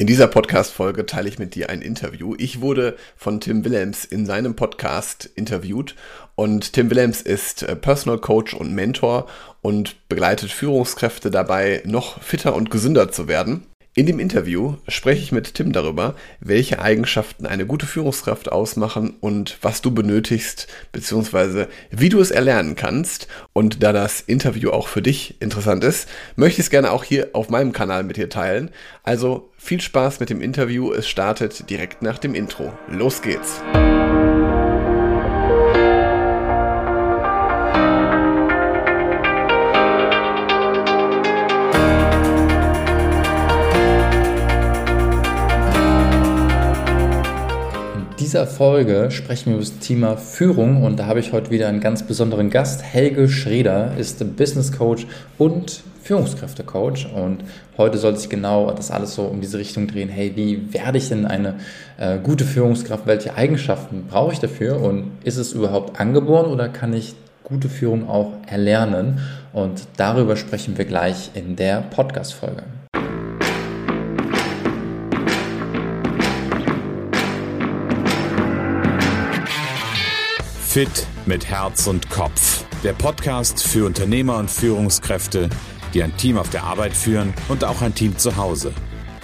In dieser Podcast-Folge teile ich mit dir ein Interview. Ich wurde von Tim Willems in seinem Podcast interviewt und Tim Willems ist äh, Personal Coach und Mentor und begleitet Führungskräfte dabei, noch fitter und gesünder zu werden. In dem Interview spreche ich mit Tim darüber, welche Eigenschaften eine gute Führungskraft ausmachen und was du benötigst, beziehungsweise wie du es erlernen kannst. Und da das Interview auch für dich interessant ist, möchte ich es gerne auch hier auf meinem Kanal mit dir teilen. Also viel Spaß mit dem Interview. Es startet direkt nach dem Intro. Los geht's! Dieser Folge sprechen wir über das Thema Führung und da habe ich heute wieder einen ganz besonderen Gast. Helge Schreder ist Business Coach und Führungskräftecoach und heute soll sich genau das alles so um diese Richtung drehen. Hey, wie werde ich denn eine äh, gute Führungskraft? Welche Eigenschaften brauche ich dafür und ist es überhaupt angeboren oder kann ich gute Führung auch erlernen? Und darüber sprechen wir gleich in der Podcast-Folge. Fit mit Herz und Kopf. Der Podcast für Unternehmer und Führungskräfte, die ein Team auf der Arbeit führen und auch ein Team zu Hause.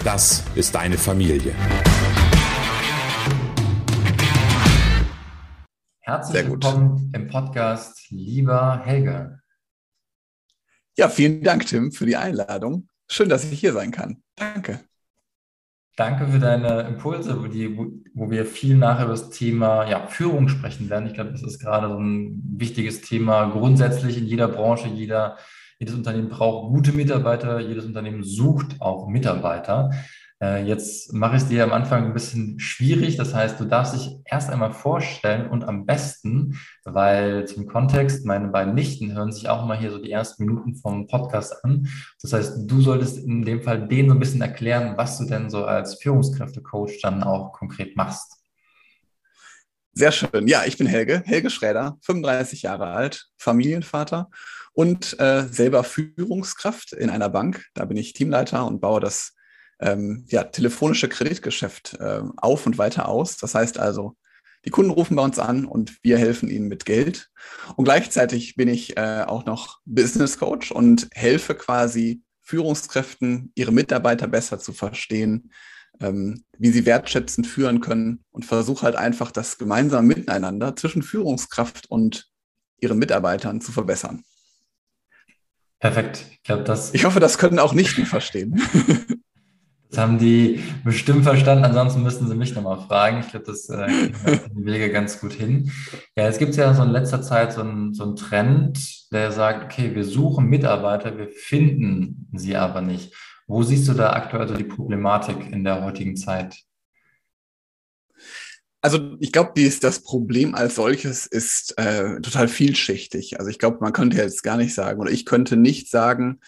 Das ist deine Familie. Herzlich willkommen im Podcast, lieber Helge. Ja, vielen Dank, Tim, für die Einladung. Schön, dass ich hier sein kann. Danke. Danke für deine Impulse, wo, die, wo wir viel nachher über das Thema ja, Führung sprechen werden. Ich glaube, das ist gerade so ein wichtiges Thema. Grundsätzlich in jeder Branche, jeder, jedes Unternehmen braucht gute Mitarbeiter, jedes Unternehmen sucht auch Mitarbeiter. Äh, jetzt mache ich es dir am Anfang ein bisschen schwierig. Das heißt, du darfst dich erst einmal vorstellen und am besten, weil zum Kontext, meine beiden Nichten hören sich auch mal hier so die ersten Minuten vom Podcast an. Das heißt, du solltest in dem Fall denen so ein bisschen erklären, was du denn so als Führungskräftecoach dann auch konkret machst. Sehr schön. Ja, ich bin Helge, Helge Schräder, 35 Jahre alt, Familienvater und äh, selber Führungskraft in einer Bank. Da bin ich Teamleiter und baue das ähm, ja, telefonische Kreditgeschäft äh, auf und weiter aus. Das heißt also, die Kunden rufen bei uns an und wir helfen ihnen mit Geld. Und gleichzeitig bin ich äh, auch noch Business Coach und helfe quasi Führungskräften, ihre Mitarbeiter besser zu verstehen, ähm, wie sie wertschätzend führen können und versuche halt einfach das gemeinsame Miteinander zwischen Führungskraft und ihren Mitarbeitern zu verbessern. Perfekt. Ich glaube, das. Ich hoffe, das können auch Nichten verstehen. Das haben die bestimmt verstanden, ansonsten müssten sie mich nochmal fragen. Ich glaube, das äh, die Wege ganz gut hin. Ja, es gibt ja so in letzter Zeit so einen, so Trend, der sagt, okay, wir suchen Mitarbeiter, wir finden sie aber nicht. Wo siehst du da aktuell so die Problematik in der heutigen Zeit? Also ich glaube, das Problem als solches ist äh, total vielschichtig. Also ich glaube, man könnte jetzt gar nicht sagen, oder ich könnte nicht sagen,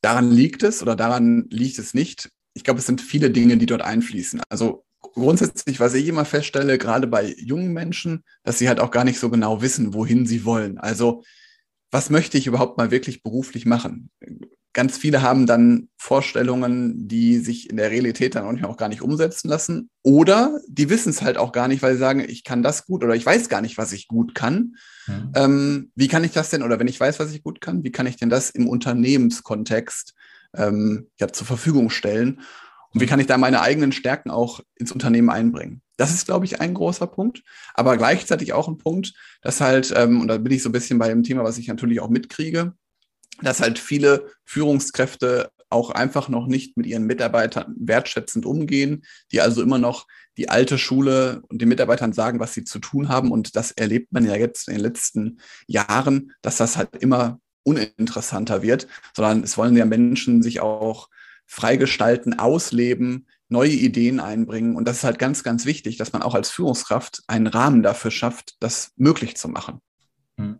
daran liegt es oder daran liegt es nicht ich glaube, es sind viele Dinge, die dort einfließen. Also grundsätzlich, was ich immer feststelle, gerade bei jungen Menschen, dass sie halt auch gar nicht so genau wissen, wohin sie wollen. Also was möchte ich überhaupt mal wirklich beruflich machen? Ganz viele haben dann Vorstellungen, die sich in der Realität dann manchmal auch gar nicht umsetzen lassen. Oder die wissen es halt auch gar nicht, weil sie sagen, ich kann das gut oder ich weiß gar nicht, was ich gut kann. Mhm. Ähm, wie kann ich das denn, oder wenn ich weiß, was ich gut kann, wie kann ich denn das im Unternehmenskontext ähm, ja, zur Verfügung stellen? Und wie kann ich da meine eigenen Stärken auch ins Unternehmen einbringen? Das ist, glaube ich, ein großer Punkt, aber gleichzeitig auch ein Punkt, dass halt, ähm, und da bin ich so ein bisschen bei dem Thema, was ich natürlich auch mitkriege, dass halt viele Führungskräfte auch einfach noch nicht mit ihren Mitarbeitern wertschätzend umgehen, die also immer noch die alte Schule und den Mitarbeitern sagen, was sie zu tun haben. Und das erlebt man ja jetzt in den letzten Jahren, dass das halt immer uninteressanter wird, sondern es wollen ja Menschen sich auch freigestalten, ausleben, neue Ideen einbringen. Und das ist halt ganz, ganz wichtig, dass man auch als Führungskraft einen Rahmen dafür schafft, das möglich zu machen. Hm.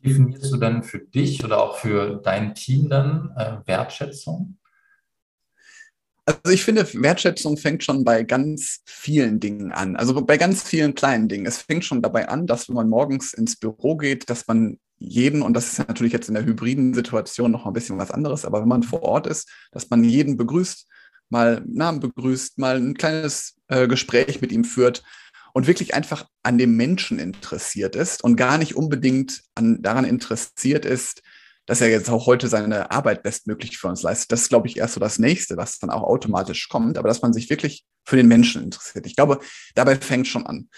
Wie definierst du dann für dich oder auch für dein Team dann äh, Wertschätzung? Also ich finde, Wertschätzung fängt schon bei ganz vielen Dingen an. Also bei ganz vielen kleinen Dingen. Es fängt schon dabei an, dass wenn man morgens ins Büro geht, dass man jeden, und das ist natürlich jetzt in der hybriden Situation noch ein bisschen was anderes, aber wenn man vor Ort ist, dass man jeden begrüßt, mal Namen begrüßt, mal ein kleines äh, Gespräch mit ihm führt und wirklich einfach an dem Menschen interessiert ist und gar nicht unbedingt an, daran interessiert ist, dass er jetzt auch heute seine Arbeit bestmöglich für uns leistet. Das ist, glaube ich, erst so das Nächste, was dann auch automatisch kommt, aber dass man sich wirklich für den Menschen interessiert. Ich glaube, dabei fängt schon an.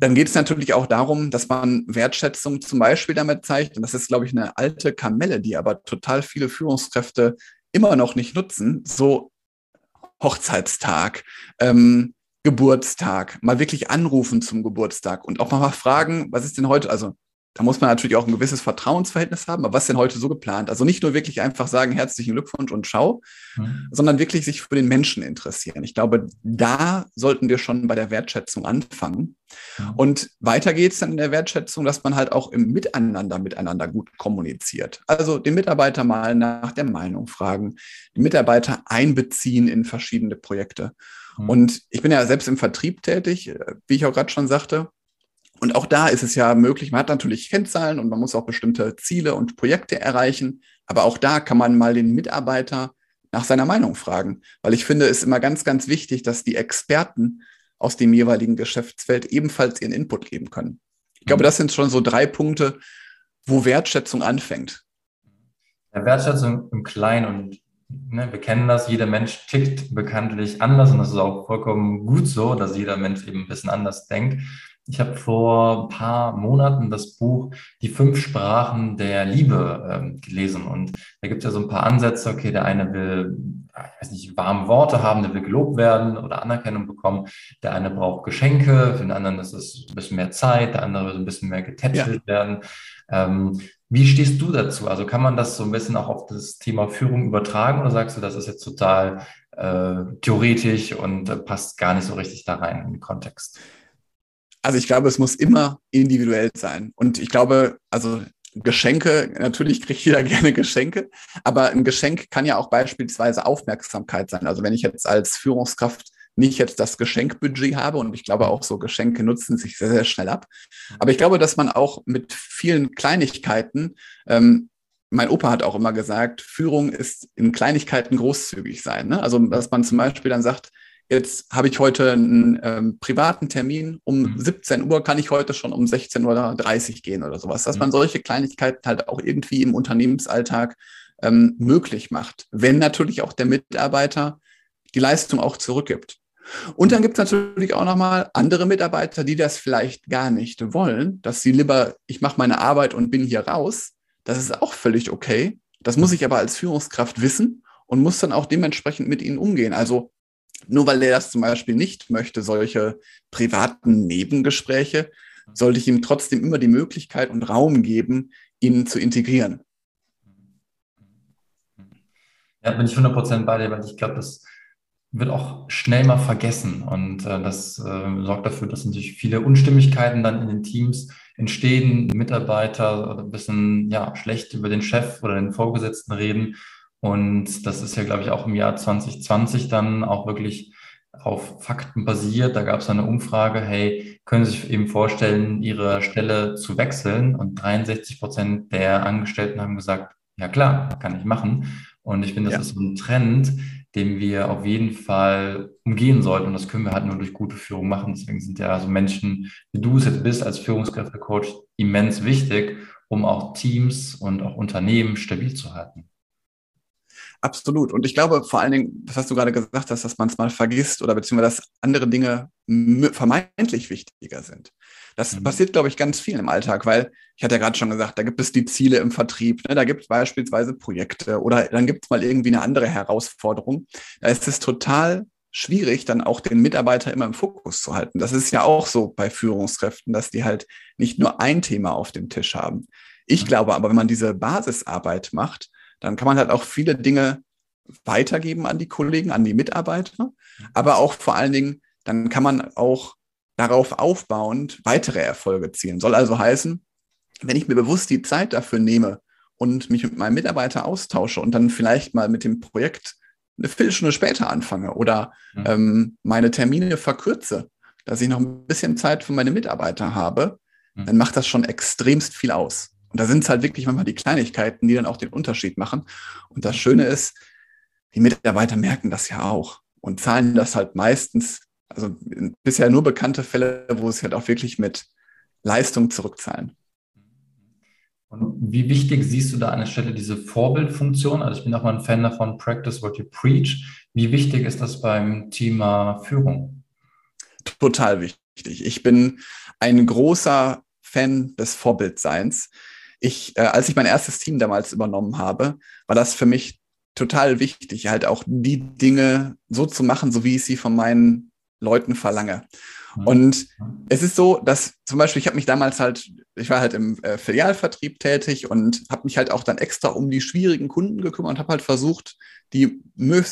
Dann geht es natürlich auch darum, dass man Wertschätzung zum Beispiel damit zeigt. Und das ist, glaube ich, eine alte Kamelle, die aber total viele Führungskräfte immer noch nicht nutzen. So Hochzeitstag, ähm, Geburtstag, mal wirklich anrufen zum Geburtstag und auch mal fragen, was ist denn heute, also da muss man natürlich auch ein gewisses Vertrauensverhältnis haben. Aber was ist denn heute so geplant? Also nicht nur wirklich einfach sagen, herzlichen Glückwunsch und schau, mhm. sondern wirklich sich für den Menschen interessieren. Ich glaube, da sollten wir schon bei der Wertschätzung anfangen. Mhm. Und weiter geht es dann in der Wertschätzung, dass man halt auch im Miteinander miteinander gut kommuniziert. Also den Mitarbeiter mal nach der Meinung fragen, die Mitarbeiter einbeziehen in verschiedene Projekte. Mhm. Und ich bin ja selbst im Vertrieb tätig, wie ich auch gerade schon sagte. Und auch da ist es ja möglich, man hat natürlich Kennzahlen und man muss auch bestimmte Ziele und Projekte erreichen. Aber auch da kann man mal den Mitarbeiter nach seiner Meinung fragen. Weil ich finde, es ist immer ganz, ganz wichtig, dass die Experten aus dem jeweiligen Geschäftsfeld ebenfalls ihren Input geben können. Ich glaube, mhm. das sind schon so drei Punkte, wo Wertschätzung anfängt. Ja, Wertschätzung im Kleinen und ne, wir kennen das, jeder Mensch tickt bekanntlich anders und das ist auch vollkommen gut so, dass jeder Mensch eben ein bisschen anders denkt. Ich habe vor ein paar Monaten das Buch Die fünf Sprachen der Liebe ähm, gelesen. Und da gibt es ja so ein paar Ansätze. Okay, der eine will, ich weiß nicht, warme Worte haben, der will gelobt werden oder Anerkennung bekommen. Der eine braucht Geschenke, für den anderen ist es ein bisschen mehr Zeit, der andere will ein bisschen mehr getätschelt ja. werden. Ähm, wie stehst du dazu? Also kann man das so ein bisschen auch auf das Thema Führung übertragen oder sagst du, das ist jetzt total äh, theoretisch und äh, passt gar nicht so richtig da rein in den Kontext? Also ich glaube, es muss immer individuell sein. Und ich glaube, also Geschenke, natürlich kriegt jeder gerne Geschenke, aber ein Geschenk kann ja auch beispielsweise Aufmerksamkeit sein. Also wenn ich jetzt als Führungskraft nicht jetzt das Geschenkbudget habe und ich glaube auch so Geschenke nutzen sich sehr, sehr schnell ab. Aber ich glaube, dass man auch mit vielen Kleinigkeiten, ähm, mein Opa hat auch immer gesagt, Führung ist in Kleinigkeiten großzügig sein. Ne? Also dass man zum Beispiel dann sagt, Jetzt habe ich heute einen ähm, privaten Termin. Um mhm. 17 Uhr kann ich heute schon um 16.30 Uhr gehen oder sowas. Dass mhm. man solche Kleinigkeiten halt auch irgendwie im Unternehmensalltag ähm, möglich macht. Wenn natürlich auch der Mitarbeiter die Leistung auch zurückgibt. Und dann gibt es natürlich auch nochmal andere Mitarbeiter, die das vielleicht gar nicht wollen, dass sie lieber, ich mache meine Arbeit und bin hier raus. Das ist auch völlig okay. Das muss ich aber als Führungskraft wissen und muss dann auch dementsprechend mit ihnen umgehen. Also nur weil er das zum Beispiel nicht möchte, solche privaten Nebengespräche, sollte ich ihm trotzdem immer die Möglichkeit und Raum geben, ihn zu integrieren. Ja, bin ich 100% bei dir, weil ich glaube, das wird auch schnell mal vergessen und äh, das äh, sorgt dafür, dass natürlich viele Unstimmigkeiten dann in den Teams entstehen, Mitarbeiter ein bisschen ja, schlecht über den Chef oder den Vorgesetzten reden und das ist ja, glaube ich, auch im Jahr 2020 dann auch wirklich auf Fakten basiert. Da gab es eine Umfrage, hey, können Sie sich eben vorstellen, Ihre Stelle zu wechseln? Und 63 Prozent der Angestellten haben gesagt, ja klar, kann ich machen. Und ich finde, das ja. ist so ein Trend, den wir auf jeden Fall umgehen sollten. Und das können wir halt nur durch gute Führung machen. Deswegen sind ja so Menschen, wie du es jetzt bist als Führungskräftecoach, immens wichtig, um auch Teams und auch Unternehmen stabil zu halten. Absolut. Und ich glaube vor allen Dingen, das hast du gerade gesagt hast, dass man es mal vergisst oder beziehungsweise dass andere Dinge vermeintlich wichtiger sind. Das mhm. passiert, glaube ich, ganz viel im Alltag, weil ich hatte ja gerade schon gesagt, da gibt es die Ziele im Vertrieb, ne? da gibt es beispielsweise Projekte oder dann gibt es mal irgendwie eine andere Herausforderung. Da ist es total schwierig, dann auch den Mitarbeiter immer im Fokus zu halten. Das ist ja auch so bei Führungskräften, dass die halt nicht nur ein Thema auf dem Tisch haben. Ich mhm. glaube aber, wenn man diese Basisarbeit macht, dann kann man halt auch viele Dinge weitergeben an die Kollegen, an die Mitarbeiter, aber auch vor allen Dingen, dann kann man auch darauf aufbauend weitere Erfolge zielen. Soll also heißen, wenn ich mir bewusst die Zeit dafür nehme und mich mit meinem Mitarbeiter austausche und dann vielleicht mal mit dem Projekt eine Viertelstunde später anfange oder mhm. ähm, meine Termine verkürze, dass ich noch ein bisschen Zeit für meine Mitarbeiter habe, mhm. dann macht das schon extremst viel aus. Und da sind es halt wirklich manchmal die Kleinigkeiten, die dann auch den Unterschied machen. Und das Schöne ist, die Mitarbeiter merken das ja auch und zahlen das halt meistens, also bisher nur bekannte Fälle, wo es halt auch wirklich mit Leistung zurückzahlen. Und wie wichtig siehst du da an der Stelle diese Vorbildfunktion? Also ich bin auch mal ein Fan davon, practice what you preach. Wie wichtig ist das beim Thema Führung? Total wichtig. Ich bin ein großer Fan des Vorbildseins. Ich, äh, als ich mein erstes Team damals übernommen habe, war das für mich total wichtig, halt auch die Dinge so zu machen, so wie ich sie von meinen Leuten verlange. Mhm. Und es ist so, dass zum Beispiel, ich habe mich damals halt, ich war halt im äh, Filialvertrieb tätig und habe mich halt auch dann extra um die schwierigen Kunden gekümmert und habe halt versucht, die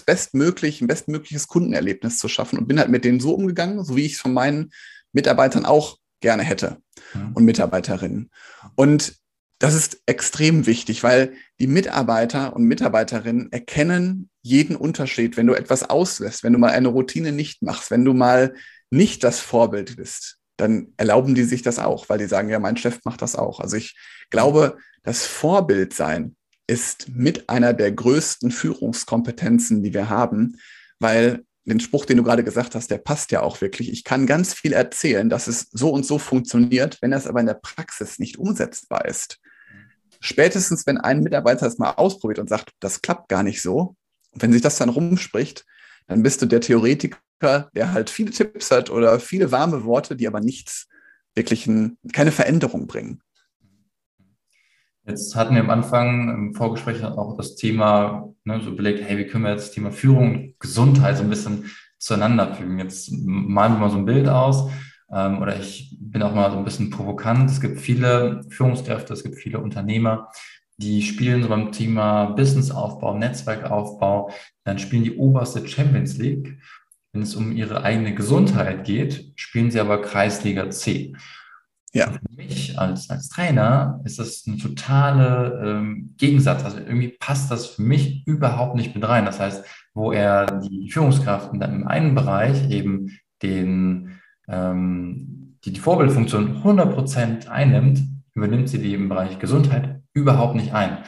bestmöglich, ein bestmögliches Kundenerlebnis zu schaffen und bin halt mit denen so umgegangen, so wie ich es von meinen Mitarbeitern auch gerne hätte mhm. und Mitarbeiterinnen. Und das ist extrem wichtig, weil die Mitarbeiter und Mitarbeiterinnen erkennen jeden Unterschied, wenn du etwas auslässt, wenn du mal eine Routine nicht machst, wenn du mal nicht das Vorbild bist, dann erlauben die sich das auch, weil die sagen, ja, mein Chef macht das auch. Also ich glaube, das Vorbild sein ist mit einer der größten Führungskompetenzen, die wir haben, weil den Spruch, den du gerade gesagt hast, der passt ja auch wirklich. Ich kann ganz viel erzählen, dass es so und so funktioniert, wenn es aber in der Praxis nicht umsetzbar ist. Spätestens, wenn ein Mitarbeiter es mal ausprobiert und sagt, das klappt gar nicht so, wenn sich das dann rumspricht, dann bist du der Theoretiker, der halt viele Tipps hat oder viele warme Worte, die aber nichts, wirklich ein, keine Veränderung bringen. Jetzt hatten wir am Anfang im Vorgespräch auch das Thema, ne, so überlegt, hey, wie können wir jetzt das Thema Führung und Gesundheit so ein bisschen zueinander fügen? Jetzt malen wir mal so ein Bild aus ähm, oder ich bin auch mal so ein bisschen provokant. Es gibt viele Führungskräfte, es gibt viele Unternehmer, die spielen so beim Thema Businessaufbau, Netzwerkaufbau, dann spielen die oberste Champions League. Wenn es um ihre eigene Gesundheit geht, spielen sie aber Kreisliga C. Ja. für mich als, als Trainer ist das ein totaler ähm, Gegensatz. Also irgendwie passt das für mich überhaupt nicht mit rein. Das heißt, wo er die Führungskräfte dann im einen Bereich eben den, ähm, die, die Vorbildfunktion 100% einnimmt, übernimmt sie die im Bereich Gesundheit überhaupt nicht ein.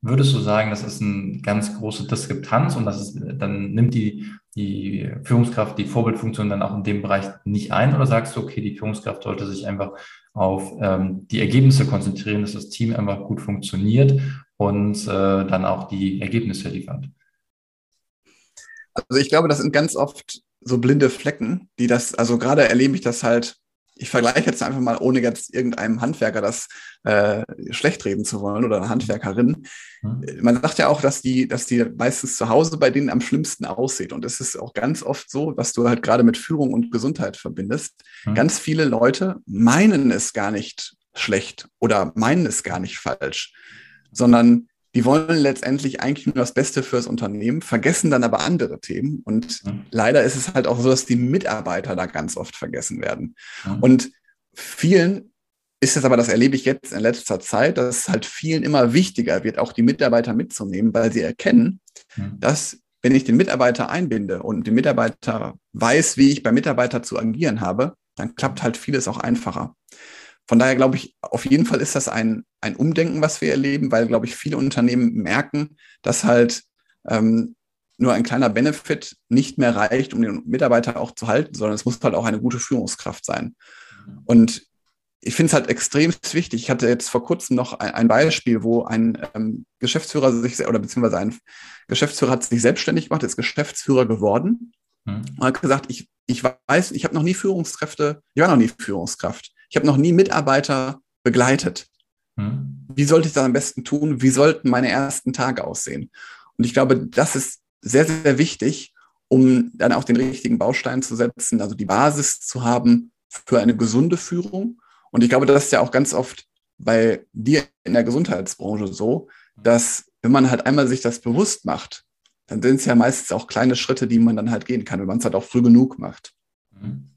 Würdest du sagen, das ist eine ganz große Diskrepanz und das ist, dann nimmt die, die Führungskraft die Vorbildfunktion dann auch in dem Bereich nicht ein? Oder sagst du, okay, die Führungskraft sollte sich einfach auf ähm, die Ergebnisse konzentrieren, dass das Team einfach gut funktioniert und äh, dann auch die Ergebnisse liefert? Also ich glaube, das sind ganz oft so blinde Flecken, die das, also gerade erlebe ich das halt ich vergleiche jetzt einfach mal, ohne jetzt irgendeinem Handwerker das äh, schlecht reden zu wollen oder eine Handwerkerin. Mhm. Man sagt ja auch, dass die, dass die meistens zu Hause bei denen am schlimmsten aussieht. Und es ist auch ganz oft so, was du halt gerade mit Führung und Gesundheit verbindest. Mhm. Ganz viele Leute meinen es gar nicht schlecht oder meinen es gar nicht falsch, sondern die wollen letztendlich eigentlich nur das Beste fürs Unternehmen, vergessen dann aber andere Themen. Und mhm. leider ist es halt auch so, dass die Mitarbeiter da ganz oft vergessen werden. Mhm. Und vielen ist es aber, das erlebe ich jetzt in letzter Zeit, dass es halt vielen immer wichtiger wird, auch die Mitarbeiter mitzunehmen, weil sie erkennen, mhm. dass wenn ich den Mitarbeiter einbinde und den Mitarbeiter weiß, wie ich bei Mitarbeiter zu agieren habe, dann klappt halt vieles auch einfacher. Von daher glaube ich, auf jeden Fall ist das ein, ein Umdenken, was wir erleben, weil, glaube ich, viele Unternehmen merken, dass halt ähm, nur ein kleiner Benefit nicht mehr reicht, um den Mitarbeiter auch zu halten, sondern es muss halt auch eine gute Führungskraft sein. Und ich finde es halt extrem wichtig. Ich hatte jetzt vor kurzem noch ein, ein Beispiel, wo ein ähm, Geschäftsführer sich oder beziehungsweise ein Geschäftsführer hat sich selbstständig gemacht, ist Geschäftsführer geworden mhm. und hat gesagt, ich, ich weiß, ich habe noch nie Führungskräfte, ich war noch nie Führungskraft. Ich habe noch nie Mitarbeiter begleitet. Hm. Wie sollte ich das am besten tun? Wie sollten meine ersten Tage aussehen? Und ich glaube, das ist sehr, sehr wichtig, um dann auch den richtigen Baustein zu setzen, also die Basis zu haben für eine gesunde Führung. Und ich glaube, das ist ja auch ganz oft bei dir in der Gesundheitsbranche so, dass wenn man halt einmal sich das bewusst macht, dann sind es ja meistens auch kleine Schritte, die man dann halt gehen kann, wenn man es halt auch früh genug macht. Mhm.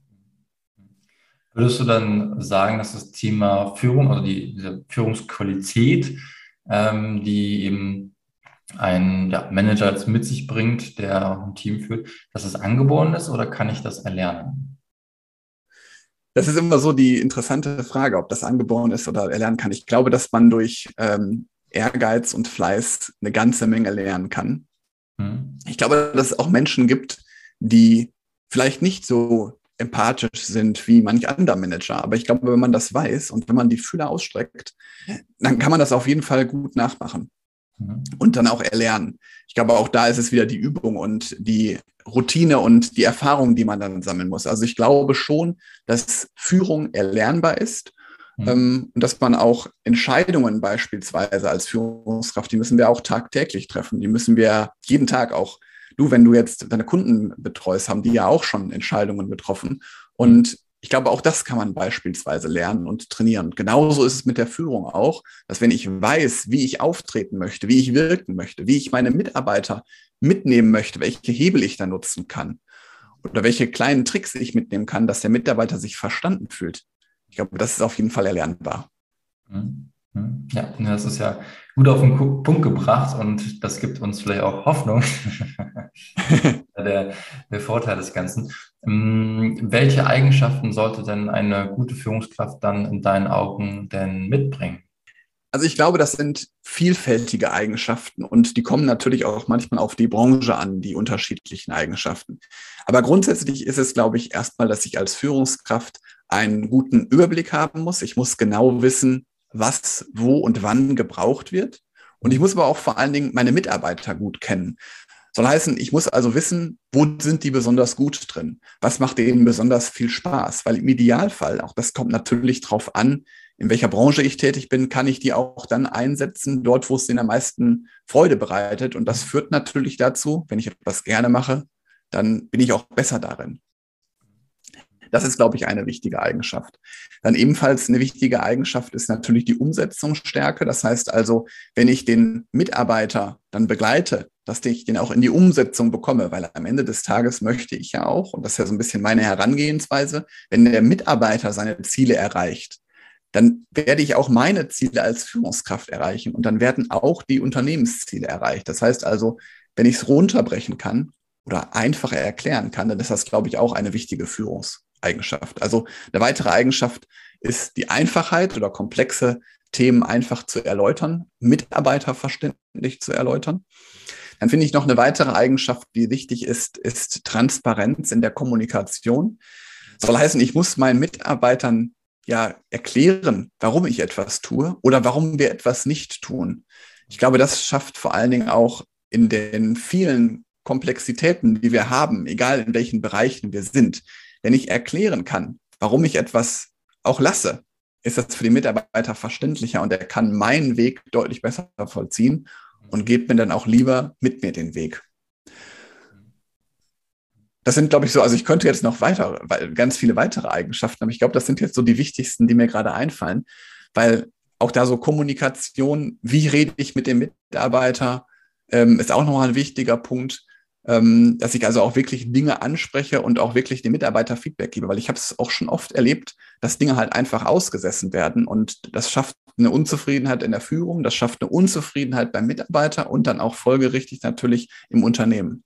Würdest du dann sagen, dass das Thema Führung, also die, diese Führungsqualität, ähm, die eben ein ja, Manager jetzt mit sich bringt, der ein Team führt, dass es angeboren ist oder kann ich das erlernen? Das ist immer so die interessante Frage, ob das angeboren ist oder erlernen kann. Ich glaube, dass man durch ähm, Ehrgeiz und Fleiß eine ganze Menge lernen kann. Mhm. Ich glaube, dass es auch Menschen gibt, die vielleicht nicht so empathisch sind wie manch anderer Manager. Aber ich glaube, wenn man das weiß und wenn man die Fühler ausstreckt, dann kann man das auf jeden Fall gut nachmachen mhm. und dann auch erlernen. Ich glaube, auch da ist es wieder die Übung und die Routine und die Erfahrung, die man dann sammeln muss. Also ich glaube schon, dass Führung erlernbar ist Mhm. Ähm, und dass man auch Entscheidungen beispielsweise als Führungskraft, die müssen wir auch tagtäglich treffen. Die müssen wir jeden Tag auch, du, wenn du jetzt deine Kunden betreust, haben die ja auch schon Entscheidungen getroffen. Und ich glaube, auch das kann man beispielsweise lernen und trainieren. Genauso ist es mit der Führung auch, dass wenn ich weiß, wie ich auftreten möchte, wie ich wirken möchte, wie ich meine Mitarbeiter mitnehmen möchte, welche Hebel ich da nutzen kann oder welche kleinen Tricks ich mitnehmen kann, dass der Mitarbeiter sich verstanden fühlt, ich glaube, das ist auf jeden Fall erlernbar. Mhm. Mhm. Ja, das ist ja gut auf den Punkt gebracht und das gibt uns vielleicht auch Hoffnung. der, der Vorteil des Ganzen. Ähm, welche Eigenschaften sollte denn eine gute Führungskraft dann in deinen Augen denn mitbringen? Also ich glaube, das sind vielfältige Eigenschaften und die kommen natürlich auch manchmal auf die Branche an, die unterschiedlichen Eigenschaften. Aber grundsätzlich ist es, glaube ich, erstmal, dass ich als Führungskraft einen guten Überblick haben muss. Ich muss genau wissen, was, wo und wann gebraucht wird. Und ich muss aber auch vor allen Dingen meine Mitarbeiter gut kennen. Soll heißen, ich muss also wissen, wo sind die besonders gut drin? Was macht denen besonders viel Spaß? Weil im Idealfall, auch das kommt natürlich drauf an, in welcher Branche ich tätig bin, kann ich die auch dann einsetzen, dort, wo es denen am meisten Freude bereitet. Und das führt natürlich dazu, wenn ich etwas gerne mache, dann bin ich auch besser darin. Das ist, glaube ich, eine wichtige Eigenschaft. Dann ebenfalls eine wichtige Eigenschaft ist natürlich die Umsetzungsstärke. Das heißt also, wenn ich den Mitarbeiter dann begleite, dass ich den auch in die Umsetzung bekomme, weil am Ende des Tages möchte ich ja auch, und das ist ja so ein bisschen meine Herangehensweise, wenn der Mitarbeiter seine Ziele erreicht, dann werde ich auch meine Ziele als Führungskraft erreichen und dann werden auch die Unternehmensziele erreicht. Das heißt also, wenn ich es runterbrechen kann oder einfacher erklären kann, dann ist das, glaube ich, auch eine wichtige Führungs Eigenschaft. Also eine weitere Eigenschaft ist die Einfachheit oder komplexe Themen einfach zu erläutern, mitarbeiterverständlich zu erläutern. Dann finde ich noch eine weitere Eigenschaft, die wichtig ist, ist Transparenz in der Kommunikation. Soll heißen, ich muss meinen Mitarbeitern ja erklären, warum ich etwas tue oder warum wir etwas nicht tun. Ich glaube, das schafft vor allen Dingen auch in den vielen Komplexitäten, die wir haben, egal in welchen Bereichen wir sind, wenn ich erklären kann, warum ich etwas auch lasse, ist das für die Mitarbeiter verständlicher und er kann meinen Weg deutlich besser vollziehen und geht mir dann auch lieber mit mir den Weg. Das sind, glaube ich, so, also ich könnte jetzt noch weiter, ganz viele weitere Eigenschaften, aber ich glaube, das sind jetzt so die wichtigsten, die mir gerade einfallen, weil auch da so Kommunikation, wie rede ich mit dem Mitarbeiter, ähm, ist auch nochmal ein wichtiger Punkt ähm, dass ich also auch wirklich Dinge anspreche und auch wirklich den Mitarbeiter Feedback gebe, weil ich habe es auch schon oft erlebt, dass Dinge halt einfach ausgesessen werden und das schafft eine Unzufriedenheit in der Führung, das schafft eine Unzufriedenheit beim Mitarbeiter und dann auch folgerichtig natürlich im Unternehmen.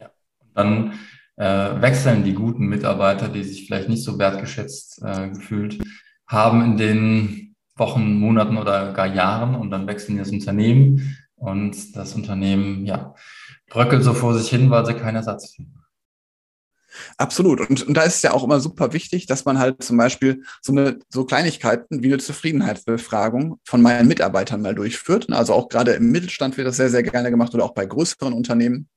Ja, dann äh, wechseln die guten Mitarbeiter, die sich vielleicht nicht so wertgeschätzt äh, gefühlt haben in den Wochen, Monaten oder gar Jahren und dann wechseln das Unternehmen und das Unternehmen, ja, bröckelt so vor sich hin, weil sie keinen Ersatz finden. Absolut. Und, und da ist es ja auch immer super wichtig, dass man halt zum Beispiel so eine so Kleinigkeiten wie eine Zufriedenheitsbefragung von meinen Mitarbeitern mal durchführt. Also auch gerade im Mittelstand wird das sehr, sehr gerne gemacht oder auch bei größeren Unternehmen.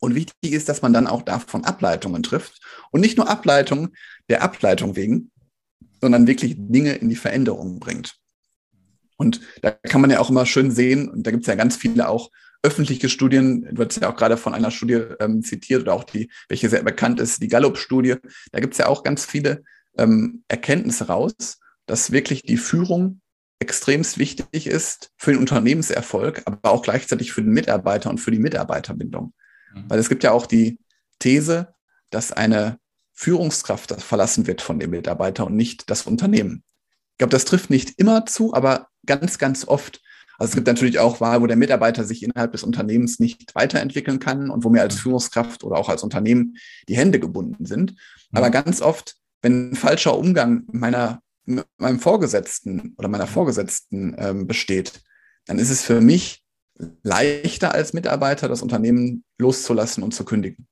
Und wichtig ist, dass man dann auch davon Ableitungen trifft. Und nicht nur Ableitungen der Ableitung wegen, sondern wirklich Dinge in die Veränderung bringt. Und da kann man ja auch immer schön sehen, und da gibt es ja ganz viele auch öffentliche Studien, du hast ja auch gerade von einer Studie ähm, zitiert oder auch die, welche sehr bekannt ist, die Gallup-Studie, da gibt es ja auch ganz viele ähm, Erkenntnisse raus, dass wirklich die Führung extremst wichtig ist für den Unternehmenserfolg, aber auch gleichzeitig für den Mitarbeiter und für die Mitarbeiterbindung. Mhm. Weil es gibt ja auch die These, dass eine Führungskraft verlassen wird von dem Mitarbeiter und nicht das Unternehmen. Ich glaube, das trifft nicht immer zu, aber ganz, ganz oft. Also es gibt natürlich auch Wahl, wo der Mitarbeiter sich innerhalb des Unternehmens nicht weiterentwickeln kann und wo mir als Führungskraft oder auch als Unternehmen die Hände gebunden sind. Aber ganz oft, wenn ein falscher Umgang meiner, meinem Vorgesetzten oder meiner Vorgesetzten ähm, besteht, dann ist es für mich leichter als Mitarbeiter, das Unternehmen loszulassen und zu kündigen.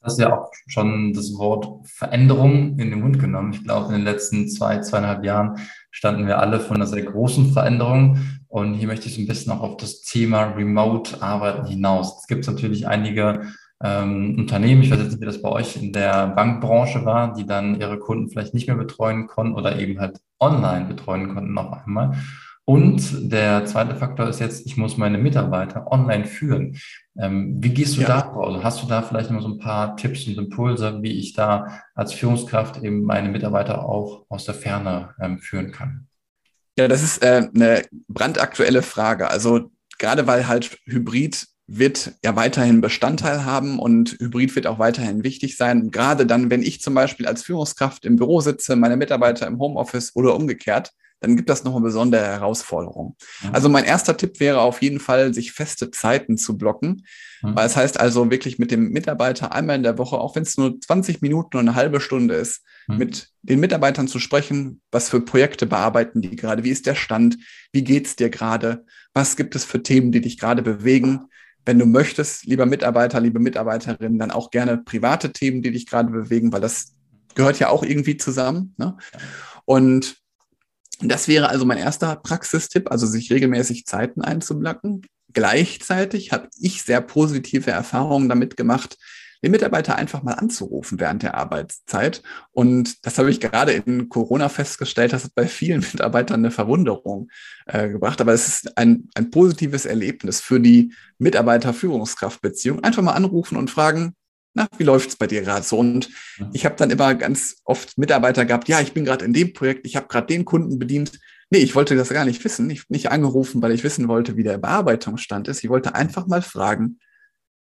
Hast ja auch schon das Wort Veränderung in den Mund genommen. Ich glaube, in den letzten zwei, zweieinhalb Jahren standen wir alle von einer sehr großen Veränderung. Und hier möchte ich ein bisschen auch auf das Thema Remote-Arbeiten hinaus. Es gibt natürlich einige ähm, Unternehmen, ich weiß jetzt nicht, wie das bei euch in der Bankbranche war, die dann ihre Kunden vielleicht nicht mehr betreuen konnten oder eben halt online betreuen konnten noch einmal. Und der zweite Faktor ist jetzt, ich muss meine Mitarbeiter online führen. Ähm, wie gehst du ja. da vor? Also hast du da vielleicht noch so ein paar Tipps und Impulse, wie ich da als Führungskraft eben meine Mitarbeiter auch aus der Ferne ähm, führen kann? Ja, das ist äh, eine brandaktuelle Frage. Also gerade weil halt Hybrid wird ja weiterhin Bestandteil haben und Hybrid wird auch weiterhin wichtig sein. Gerade dann, wenn ich zum Beispiel als Führungskraft im Büro sitze, meine Mitarbeiter im Homeoffice oder umgekehrt, dann gibt das noch eine besondere Herausforderung. Mhm. Also mein erster Tipp wäre auf jeden Fall, sich feste Zeiten zu blocken. Mhm. Weil es heißt also wirklich mit dem Mitarbeiter einmal in der Woche, auch wenn es nur 20 Minuten oder eine halbe Stunde ist, mhm. mit den Mitarbeitern zu sprechen, was für Projekte bearbeiten die gerade, wie ist der Stand, wie geht's dir gerade, was gibt es für Themen, die dich gerade bewegen. Wenn du möchtest, lieber Mitarbeiter, liebe Mitarbeiterin, dann auch gerne private Themen, die dich gerade bewegen, weil das gehört ja auch irgendwie zusammen. Ne? Und das wäre also mein erster Praxistipp, also sich regelmäßig Zeiten einzublocken. Gleichzeitig habe ich sehr positive Erfahrungen damit gemacht, den Mitarbeiter einfach mal anzurufen während der Arbeitszeit. Und das habe ich gerade in Corona festgestellt, das hat bei vielen Mitarbeitern eine Verwunderung äh, gebracht. Aber es ist ein, ein positives Erlebnis für die Mitarbeiter-Führungskraft-Beziehung. Einfach mal anrufen und fragen, na, wie läuft's bei dir gerade so? Und mhm. ich habe dann immer ganz oft Mitarbeiter gehabt, ja, ich bin gerade in dem Projekt, ich habe gerade den Kunden bedient. Nee, ich wollte das gar nicht wissen. Ich nicht angerufen, weil ich wissen wollte, wie der Bearbeitungsstand ist. Ich wollte einfach mal fragen,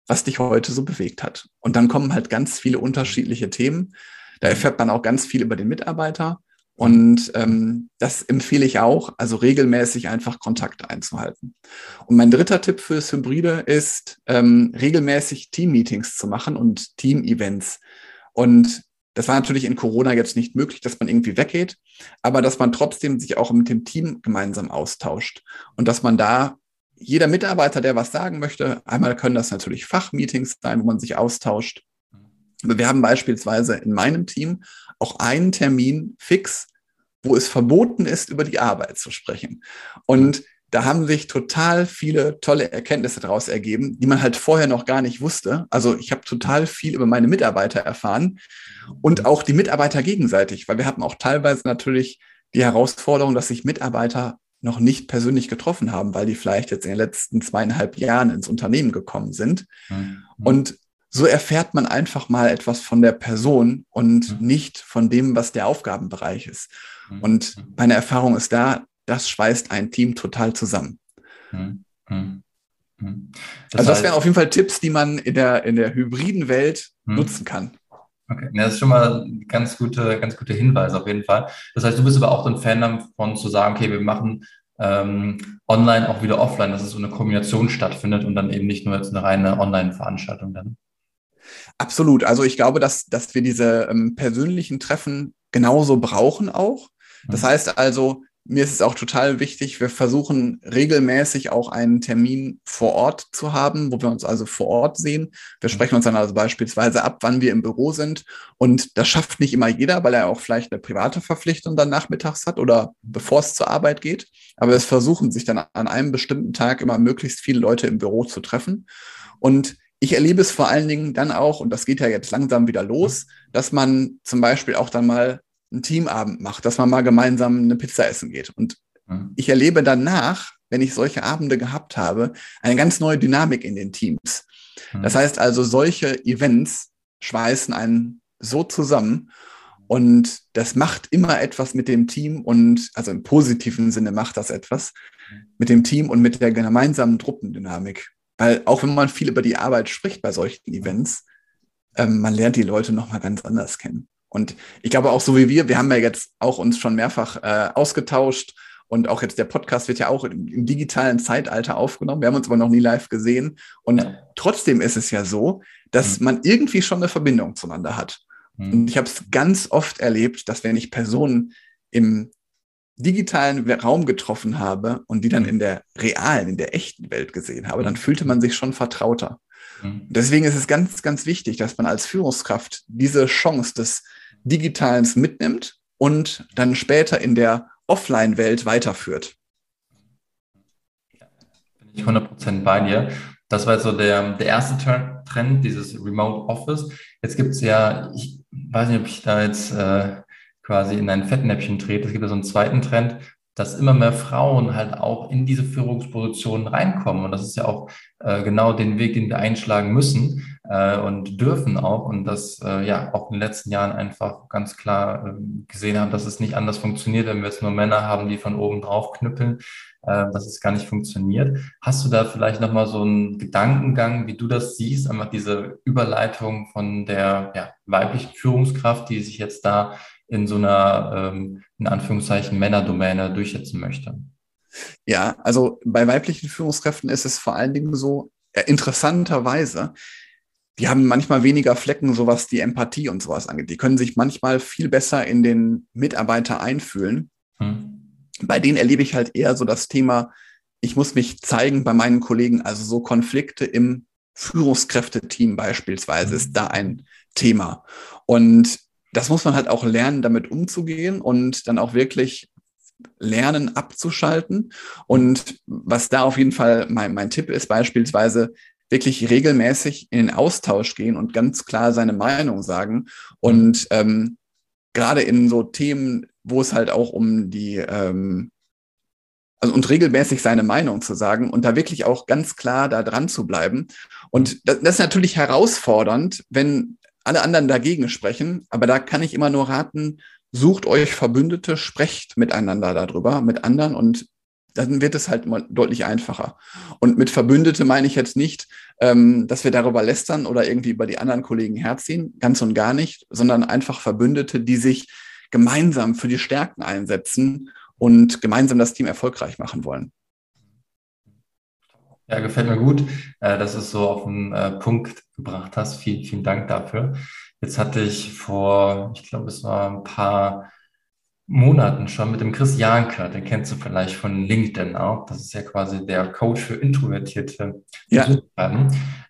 was dich heute so bewegt hat. Und dann kommen halt ganz viele unterschiedliche Themen. Da erfährt man auch ganz viel über den Mitarbeiter. Und ähm, das empfehle ich auch, also regelmäßig einfach Kontakt einzuhalten. Und mein dritter Tipp fürs Hybride ist, ähm, regelmäßig Team-Meetings zu machen und Team-Events. Und das war natürlich in Corona jetzt nicht möglich, dass man irgendwie weggeht, aber dass man trotzdem sich auch mit dem Team gemeinsam austauscht und dass man da jeder Mitarbeiter, der was sagen möchte, einmal können das natürlich Fachmeetings sein, wo man sich austauscht. Wir haben beispielsweise in meinem Team auch einen Termin fix, wo es verboten ist, über die Arbeit zu sprechen. Und da haben sich total viele tolle Erkenntnisse daraus ergeben, die man halt vorher noch gar nicht wusste. Also ich habe total viel über meine Mitarbeiter erfahren und auch die Mitarbeiter gegenseitig, weil wir hatten auch teilweise natürlich die Herausforderung, dass sich Mitarbeiter noch nicht persönlich getroffen haben, weil die vielleicht jetzt in den letzten zweieinhalb Jahren ins Unternehmen gekommen sind. Mhm. Und so erfährt man einfach mal etwas von der Person und mhm. nicht von dem, was der Aufgabenbereich ist. Mhm. Und meine Erfahrung ist da, das schweißt ein Team total zusammen. Mhm. Das also das wären auf jeden Fall Tipps, die man in der, in der hybriden Welt mhm. nutzen kann. Okay, das ist schon mal ganz gute, ganz gute Hinweise auf jeden Fall. Das heißt, du bist aber auch ein Fan davon zu sagen, okay, wir machen ähm, online auch wieder offline, dass es so eine Kombination stattfindet und dann eben nicht nur jetzt eine reine Online-Veranstaltung dann. Absolut. Also ich glaube, dass, dass wir diese ähm, persönlichen Treffen genauso brauchen auch. Das mhm. heißt also, mir ist es auch total wichtig, wir versuchen regelmäßig auch einen Termin vor Ort zu haben, wo wir uns also vor Ort sehen. Wir mhm. sprechen uns dann also beispielsweise ab, wann wir im Büro sind. Und das schafft nicht immer jeder, weil er auch vielleicht eine private Verpflichtung dann nachmittags hat oder bevor es zur Arbeit geht. Aber wir versuchen sich dann an einem bestimmten Tag immer möglichst viele Leute im Büro zu treffen. Und ich erlebe es vor allen Dingen dann auch, und das geht ja jetzt langsam wieder los, dass man zum Beispiel auch dann mal einen Teamabend macht, dass man mal gemeinsam eine Pizza essen geht. Und mhm. ich erlebe danach, wenn ich solche Abende gehabt habe, eine ganz neue Dynamik in den Teams. Mhm. Das heißt also, solche Events schweißen einen so zusammen. Und das macht immer etwas mit dem Team und, also im positiven Sinne macht das etwas mit dem Team und mit der gemeinsamen Truppendynamik. Weil auch wenn man viel über die Arbeit spricht bei solchen Events, ähm, man lernt die Leute nochmal ganz anders kennen. Und ich glaube auch so wie wir, wir haben ja jetzt auch uns schon mehrfach äh, ausgetauscht und auch jetzt der Podcast wird ja auch im, digitalen Zeitalter aufgenommen. Wir haben uns aber noch nie live gesehen. Und ja. trotzdem ist es ja so, dass mhm. man irgendwie schon eine Verbindung zueinander hat. Mhm. Und ich habe es ganz oft erlebt, dass wenn ich Personen im digitalen Raum getroffen habe und die dann in der realen, in der echten Welt gesehen habe, dann fühlte man sich schon vertrauter. Mhm. Deswegen ist es ganz, ganz wichtig, dass man als Führungskraft diese Chance des Digitalen mitnimmt und dann später in der Offline-Welt weiterführt. Ja, bin ich 100% bei dir. Das war so der, der erste Trend, dieses Remote Office. Jetzt gibt es ja, ich weiß nicht, ob ich da jetzt äh, quasi in ein Fettnäpfchen trete. Es gibt ja so einen zweiten Trend, dass immer mehr Frauen halt auch in diese Führungspositionen reinkommen. Und das ist ja auch äh, genau den Weg, den wir einschlagen müssen äh, und dürfen auch. Und das äh, ja auch in den letzten Jahren einfach ganz klar äh, gesehen haben, dass es nicht anders funktioniert, wenn wir jetzt nur Männer haben, die von oben drauf knüppeln, äh, dass es gar nicht funktioniert. Hast du da vielleicht nochmal so einen Gedankengang, wie du das siehst, einfach diese Überleitung von der ja, weiblichen Führungskraft, die sich jetzt da in so einer, ähm, in Anführungszeichen, Männerdomäne durchsetzen möchte? Ja, also bei weiblichen Führungskräften ist es vor allen Dingen so, äh, interessanterweise, die haben manchmal weniger Flecken, so was die Empathie und sowas angeht. Die können sich manchmal viel besser in den Mitarbeiter einfühlen. Hm. Bei denen erlebe ich halt eher so das Thema, ich muss mich zeigen bei meinen Kollegen, also so Konflikte im Führungskräfteteam beispielsweise ist da ein Thema. Und das muss man halt auch lernen, damit umzugehen und dann auch wirklich lernen abzuschalten. Und was da auf jeden Fall mein, mein Tipp ist, beispielsweise wirklich regelmäßig in den Austausch gehen und ganz klar seine Meinung sagen. Und ähm, gerade in so Themen, wo es halt auch um die, ähm, also und regelmäßig seine Meinung zu sagen und da wirklich auch ganz klar da dran zu bleiben. Und das, das ist natürlich herausfordernd, wenn alle anderen dagegen sprechen, aber da kann ich immer nur raten, sucht euch Verbündete, sprecht miteinander darüber, mit anderen und dann wird es halt mal deutlich einfacher. Und mit Verbündete meine ich jetzt nicht, ähm, dass wir darüber lästern oder irgendwie über die anderen Kollegen herziehen, ganz und gar nicht, sondern einfach Verbündete, die sich gemeinsam für die Stärken einsetzen und gemeinsam das Team erfolgreich machen wollen. Ja, gefällt mir gut, äh, dass du es so auf den äh, Punkt gebracht hast. Vielen, vielen Dank dafür. Jetzt hatte ich vor, ich glaube, es war ein paar Monaten schon mit dem Chris Janker, den kennst du vielleicht von LinkedIn auch. Das ist ja quasi der Coach für introvertierte ja.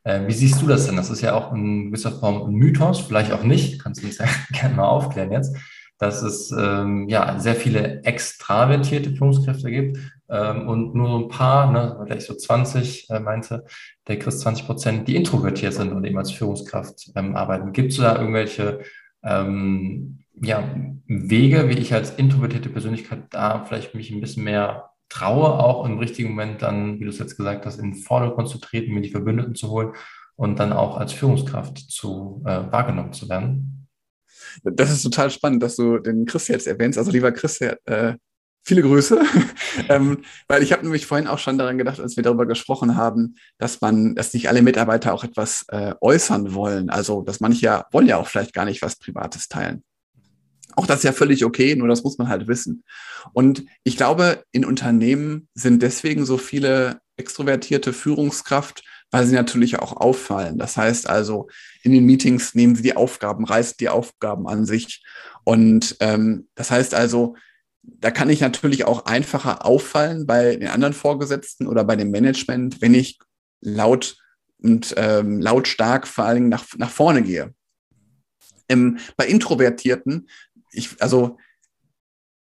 Äh, wie siehst du das denn? Das ist ja auch in gewisser Form ein Mythos, vielleicht auch nicht. Kannst du uns ja gerne mal aufklären jetzt dass es ähm, ja sehr viele extravertierte Führungskräfte gibt ähm, und nur so ein paar, ne, vielleicht so 20, äh, meinte der Chris 20 Prozent, die introvertiert sind und eben als Führungskraft ähm, arbeiten. Gibt es da irgendwelche ähm, ja, Wege, wie ich als introvertierte Persönlichkeit da vielleicht mich ein bisschen mehr traue, auch im richtigen Moment dann, wie du es jetzt gesagt hast, in den Vordergrund zu treten, mir die Verbündeten zu holen und dann auch als Führungskraft zu äh, wahrgenommen zu werden? Das ist total spannend, dass du den Chris jetzt erwähnst. Also lieber Chris, äh, viele Grüße. ähm, weil ich habe nämlich vorhin auch schon daran gedacht, als wir darüber gesprochen haben, dass man, dass nicht alle Mitarbeiter auch etwas äh, äußern wollen. Also, dass manche ja wollen ja auch vielleicht gar nicht was Privates teilen. Auch das ist ja völlig okay, nur das muss man halt wissen. Und ich glaube, in Unternehmen sind deswegen so viele extrovertierte Führungskraft, weil sie natürlich auch auffallen. Das heißt also, in den Meetings nehmen sie die Aufgaben, reißen die Aufgaben an sich. Und ähm, das heißt also, da kann ich natürlich auch einfacher auffallen bei den anderen Vorgesetzten oder bei dem Management, wenn ich laut und ähm, lautstark vor allen Dingen nach, nach vorne gehe. Ähm, bei Introvertierten, ich, also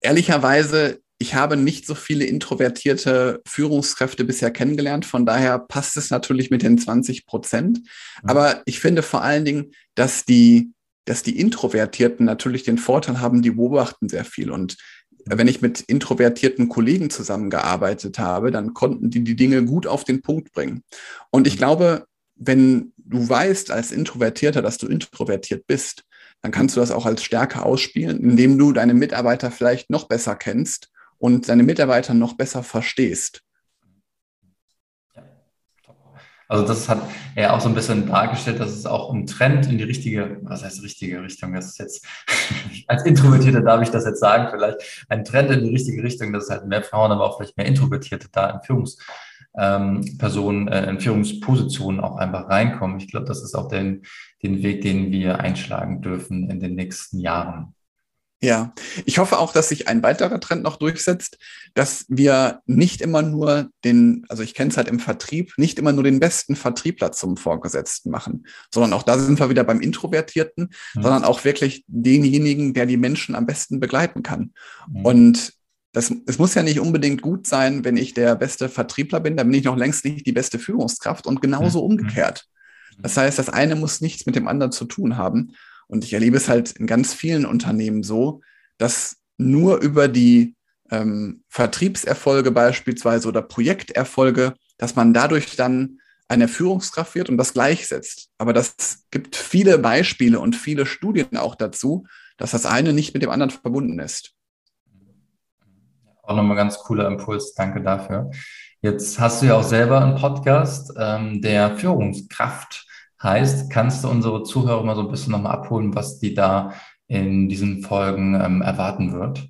ehrlicherweise ich habe nicht so viele introvertierte Führungskräfte bisher kennengelernt. Von daher passt es natürlich mit den 20 Prozent. Aber ich finde vor allen Dingen, dass die, dass die Introvertierten natürlich den Vorteil haben, die beobachten sehr viel. Und wenn ich mit introvertierten Kollegen zusammengearbeitet habe, dann konnten die die Dinge gut auf den Punkt bringen. Und ich glaube, wenn du weißt als Introvertierter, dass du introvertiert bist, dann kannst du das auch als Stärke ausspielen, indem du deine Mitarbeiter vielleicht noch besser kennst und deine Mitarbeiter noch besser verstehst. Also das hat er auch so ein bisschen dargestellt, dass es auch ein Trend in die richtige, was heißt richtige Richtung? Das ist jetzt, als Introvertierter darf ich das jetzt sagen, vielleicht ein Trend in die richtige Richtung, dass es halt mehr Frauen, aber auch vielleicht mehr Introvertierte da in Führungspersonen, ähm, äh, in Führungspositionen auch einfach reinkommen. Ich glaube, das ist auch den, den Weg, den wir einschlagen dürfen in den nächsten Jahren. Ja, ich hoffe auch, dass sich ein weiterer Trend noch durchsetzt, dass wir nicht immer nur den, also ich kenne es halt im Vertrieb, nicht immer nur den besten Vertriebler zum Vorgesetzten machen, sondern auch da sind wir wieder beim Introvertierten, mhm. sondern auch wirklich denjenigen, der die Menschen am besten begleiten kann. Mhm. Und das, es muss ja nicht unbedingt gut sein, wenn ich der beste Vertriebler bin, dann bin ich noch längst nicht die beste Führungskraft und genauso mhm. umgekehrt. Das heißt, das eine muss nichts mit dem anderen zu tun haben. Und ich erlebe es halt in ganz vielen Unternehmen so, dass nur über die ähm, Vertriebserfolge beispielsweise oder Projekterfolge, dass man dadurch dann eine Führungskraft wird und das gleichsetzt. Aber das gibt viele Beispiele und viele Studien auch dazu, dass das eine nicht mit dem anderen verbunden ist. Auch nochmal ganz cooler Impuls. Danke dafür. Jetzt hast du ja auch selber einen Podcast, ähm, der Führungskraft heißt. Kannst du unsere Zuhörer mal so ein bisschen nochmal abholen, was die da in diesen Folgen ähm, erwarten wird?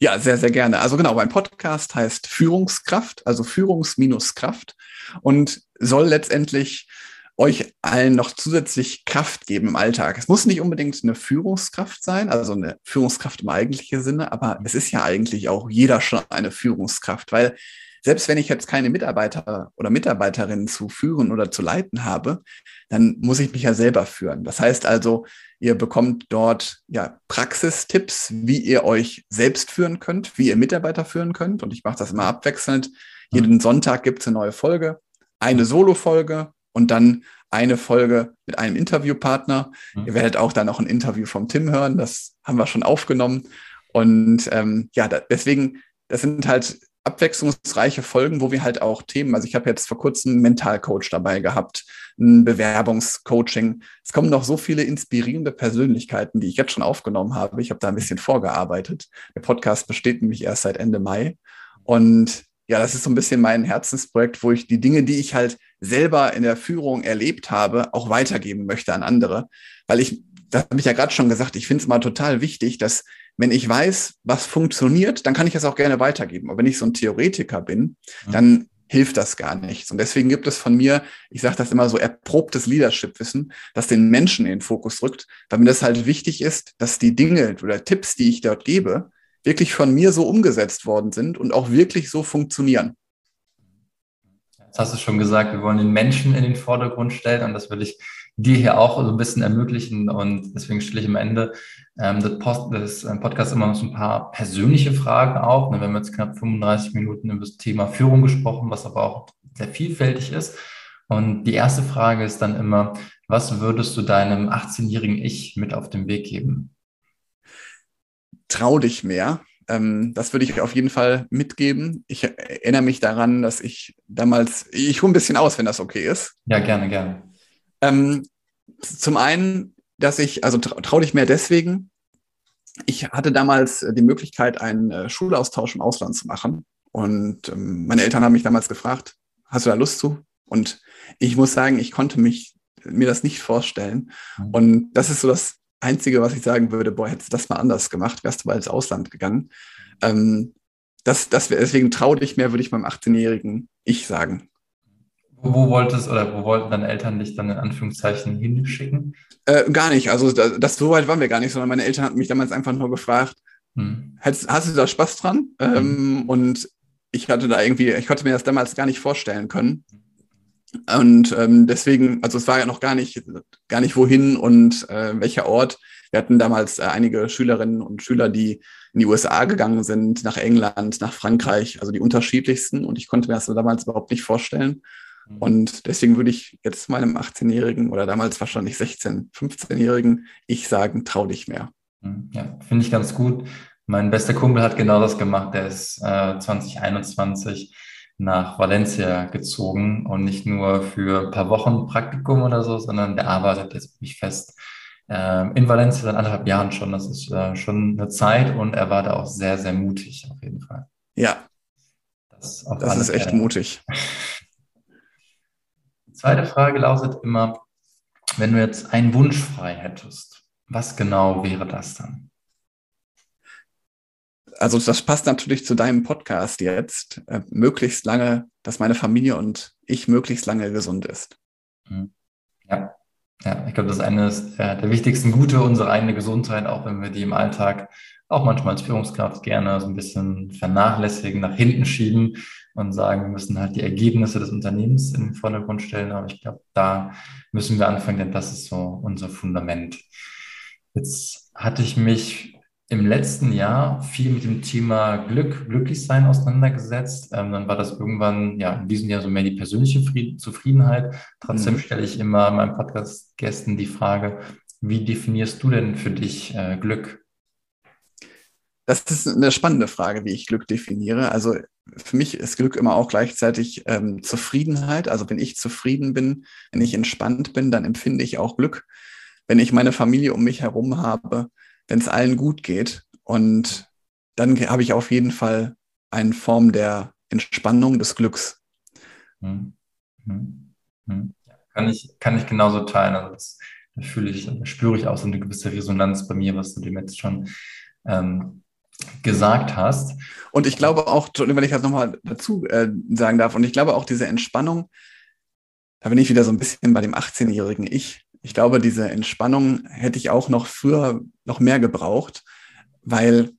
Ja, sehr, sehr gerne. Also genau, mein Podcast heißt Führungskraft, also Führungs-Kraft und soll letztendlich euch allen noch zusätzlich Kraft geben im Alltag. Es muss nicht unbedingt eine Führungskraft sein, also eine Führungskraft im eigentlichen Sinne, aber es ist ja eigentlich auch jeder schon eine Führungskraft, weil selbst wenn ich jetzt keine Mitarbeiter oder Mitarbeiterinnen zu führen oder zu leiten habe, dann muss ich mich ja selber führen. Das heißt also, ihr bekommt dort ja Praxistipps, wie ihr euch selbst führen könnt, wie ihr Mitarbeiter führen könnt. Und ich mache das immer abwechselnd. Jeden Sonntag gibt es eine neue Folge, eine Solo-Folge und dann eine Folge mit einem Interviewpartner. Mhm. Ihr werdet auch dann noch ein Interview vom Tim hören. Das haben wir schon aufgenommen. Und ähm, ja, da, deswegen, das sind halt abwechslungsreiche Folgen, wo wir halt auch Themen, also ich habe jetzt vor kurzem einen Mentalcoach dabei gehabt, ein Bewerbungscoaching. Es kommen noch so viele inspirierende Persönlichkeiten, die ich jetzt schon aufgenommen habe. Ich habe da ein bisschen vorgearbeitet. Der Podcast besteht nämlich erst seit Ende Mai. Und ja, das ist so ein bisschen mein Herzensprojekt, wo ich die Dinge, die ich halt selber in der Führung erlebt habe, auch weitergeben möchte an andere. Weil ich, das habe ich ja gerade schon gesagt, ich finde es mal total wichtig, dass wenn ich weiß, was funktioniert, dann kann ich es auch gerne weitergeben. Aber wenn ich so ein Theoretiker bin, dann hilft das gar nichts. Und deswegen gibt es von mir, ich sage das immer so, erprobtes Leadership-Wissen, das den Menschen in den Fokus rückt, weil mir das halt wichtig ist, dass die Dinge oder Tipps, die ich dort gebe, wirklich von mir so umgesetzt worden sind und auch wirklich so funktionieren. Jetzt hast du schon gesagt, wir wollen den Menschen in den Vordergrund stellen und das will ich dir hier auch so ein bisschen ermöglichen. Und deswegen stelle ich am Ende ähm, des, Post, des äh, Podcasts immer noch so ein paar persönliche Fragen auch. Ne, wir haben jetzt knapp 35 Minuten über das Thema Führung gesprochen, was aber auch sehr vielfältig ist. Und die erste Frage ist dann immer, was würdest du deinem 18-jährigen Ich mit auf den Weg geben? Trau dich mehr. Ähm, das würde ich auf jeden Fall mitgeben. Ich erinnere mich daran, dass ich damals, ich hole ein bisschen aus, wenn das okay ist. Ja, gerne, gerne. Ähm, zum einen, dass ich, also trau dich mehr deswegen, ich hatte damals die Möglichkeit, einen äh, Schulaustausch im Ausland zu machen. Und ähm, meine Eltern haben mich damals gefragt, hast du da Lust zu? Und ich muss sagen, ich konnte mich, mir das nicht vorstellen. Mhm. Und das ist so das Einzige, was ich sagen würde, boah, hättest du das mal anders gemacht, wärst du mal ins Ausland gegangen. Ähm, das, das, deswegen trau dich mehr, würde ich meinem 18-jährigen Ich sagen. Wo wolltest oder wo wollten deine Eltern dich dann in Anführungszeichen hinschicken? Äh, gar nicht. Also das, das, so weit waren wir gar nicht, sondern meine Eltern hatten mich damals einfach nur gefragt, hm. hast, hast, du da Spaß dran? Hm. Ähm, und ich hatte da irgendwie, ich konnte mir das damals gar nicht vorstellen können. Und ähm, deswegen, also es war ja noch gar nicht, gar nicht wohin und äh, welcher Ort. Wir hatten damals äh, einige Schülerinnen und Schüler, die in die USA gegangen sind, nach England, nach Frankreich, also die unterschiedlichsten. Und ich konnte mir das damals überhaupt nicht vorstellen. Und deswegen würde ich jetzt meinem 18-Jährigen oder damals wahrscheinlich 16-, 15-Jährigen ich sagen, trau dich mehr. Mhm. Ja, finde ich ganz gut. Mein bester Kumpel hat genau das gemacht. Der ist äh, 2021 nach Valencia gezogen und nicht nur für ein paar Wochen Praktikum oder so, sondern der arbeitet jetzt mich fest äh, in Valencia seit anderthalb Jahren schon. Das ist äh, schon eine Zeit und er war da auch sehr, sehr mutig auf jeden Fall. Ja, das, das ist echt mutig. Zweite Frage lautet immer, wenn du jetzt einen Wunsch frei hättest, was genau wäre das dann? Also das passt natürlich zu deinem Podcast jetzt. Äh, möglichst lange, dass meine Familie und ich möglichst lange gesund ist. Mhm. Ja, Ja, ich glaube, das ist eines der wichtigsten Gute unserer eigenen Gesundheit, auch wenn wir die im Alltag auch manchmal als Führungskraft gerne so ein bisschen vernachlässigen, nach hinten schieben und sagen, wir müssen halt die Ergebnisse des Unternehmens in den Vordergrund stellen. Aber ich glaube, da müssen wir anfangen, denn das ist so unser Fundament. Jetzt hatte ich mich im letzten Jahr viel mit dem Thema Glück, Glücklichsein auseinandergesetzt. Ähm, dann war das irgendwann, ja, in diesem Jahr so mehr die persönliche Frieden, Zufriedenheit. Trotzdem mhm. stelle ich immer meinen Podcast-Gästen die Frage, wie definierst du denn für dich äh, Glück? Das ist eine spannende Frage, wie ich Glück definiere. Also für mich ist Glück immer auch gleichzeitig ähm, Zufriedenheit. Also wenn ich zufrieden bin, wenn ich entspannt bin, dann empfinde ich auch Glück. Wenn ich meine Familie um mich herum habe, wenn es allen gut geht. Und dann habe ich auf jeden Fall eine Form der Entspannung des Glücks. Hm. Hm. Hm. Kann, ich, kann ich genauso teilen. Also das, das fühle ich, spüre ich auch so eine gewisse Resonanz bei mir, was du dem jetzt schon ähm, gesagt hast. Und ich glaube auch, wenn ich das nochmal dazu äh, sagen darf, und ich glaube auch diese Entspannung, da bin ich wieder so ein bisschen bei dem 18-jährigen Ich ich glaube, diese Entspannung hätte ich auch noch früher noch mehr gebraucht, weil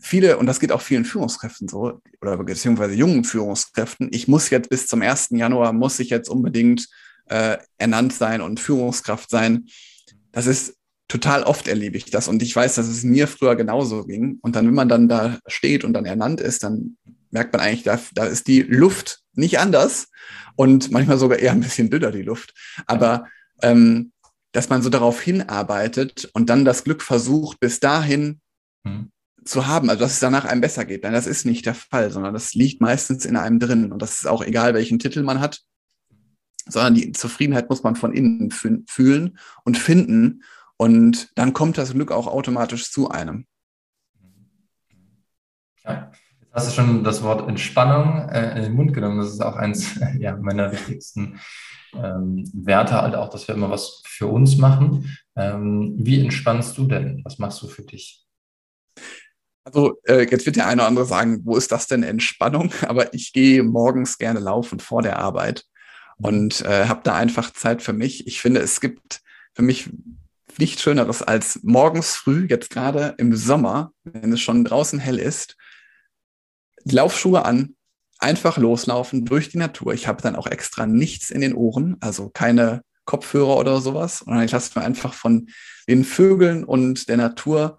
viele, und das geht auch vielen Führungskräften so, oder beziehungsweise jungen Führungskräften, ich muss jetzt bis zum 1. Januar, muss ich jetzt unbedingt äh, ernannt sein und Führungskraft sein. Das ist total oft erlebe ich das und ich weiß, dass es mir früher genauso ging. Und dann, wenn man dann da steht und dann ernannt ist, dann merkt man eigentlich, da, da ist die Luft nicht anders und manchmal sogar eher ein bisschen dünner die Luft. Aber ähm, dass man so darauf hinarbeitet und dann das Glück versucht, bis dahin hm. zu haben, also dass es danach einem besser geht. Denn das ist nicht der Fall, sondern das liegt meistens in einem drin. Und das ist auch egal, welchen Titel man hat, sondern die Zufriedenheit muss man von innen fühlen und finden. Und dann kommt das Glück auch automatisch zu einem. Ja. Jetzt hast du schon das Wort Entspannung äh, in den Mund genommen. Das ist auch eins ja, meiner wichtigsten ähm, Werte halt auch, dass wir immer was für uns machen. Ähm, wie entspannst du denn? Was machst du für dich? Also äh, jetzt wird der eine oder andere sagen, wo ist das denn Entspannung? Aber ich gehe morgens gerne laufen vor der Arbeit und äh, habe da einfach Zeit für mich. Ich finde, es gibt für mich nichts Schöneres als morgens früh, jetzt gerade im Sommer, wenn es schon draußen hell ist, die Laufschuhe an, einfach loslaufen durch die Natur. Ich habe dann auch extra nichts in den Ohren, also keine Kopfhörer oder sowas, sondern ich lasse mir einfach von den Vögeln und der Natur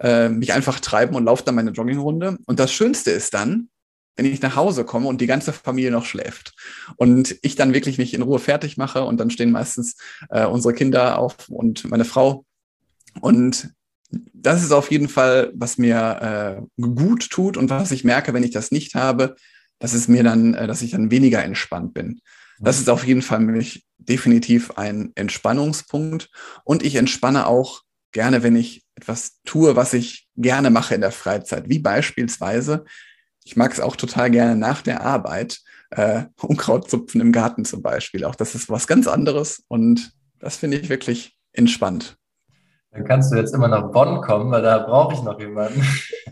äh, mich einfach treiben und laufe dann meine Joggingrunde. Und das Schönste ist dann, wenn ich nach Hause komme und die ganze Familie noch schläft und ich dann wirklich nicht in Ruhe fertig mache und dann stehen meistens äh, unsere Kinder auf und meine Frau und das ist auf jeden Fall, was mir äh, gut tut und was ich merke, wenn ich das nicht habe, dass es mir dann, äh, dass ich dann weniger entspannt bin. Das ist auf jeden Fall mich definitiv ein Entspannungspunkt. Und ich entspanne auch gerne, wenn ich etwas tue, was ich gerne mache in der Freizeit. Wie beispielsweise, ich mag es auch total gerne nach der Arbeit, äh, Unkraut zupfen im Garten zum Beispiel. Auch das ist was ganz anderes und das finde ich wirklich entspannt. Dann kannst du jetzt immer nach Bonn kommen, weil da brauche ich noch jemanden.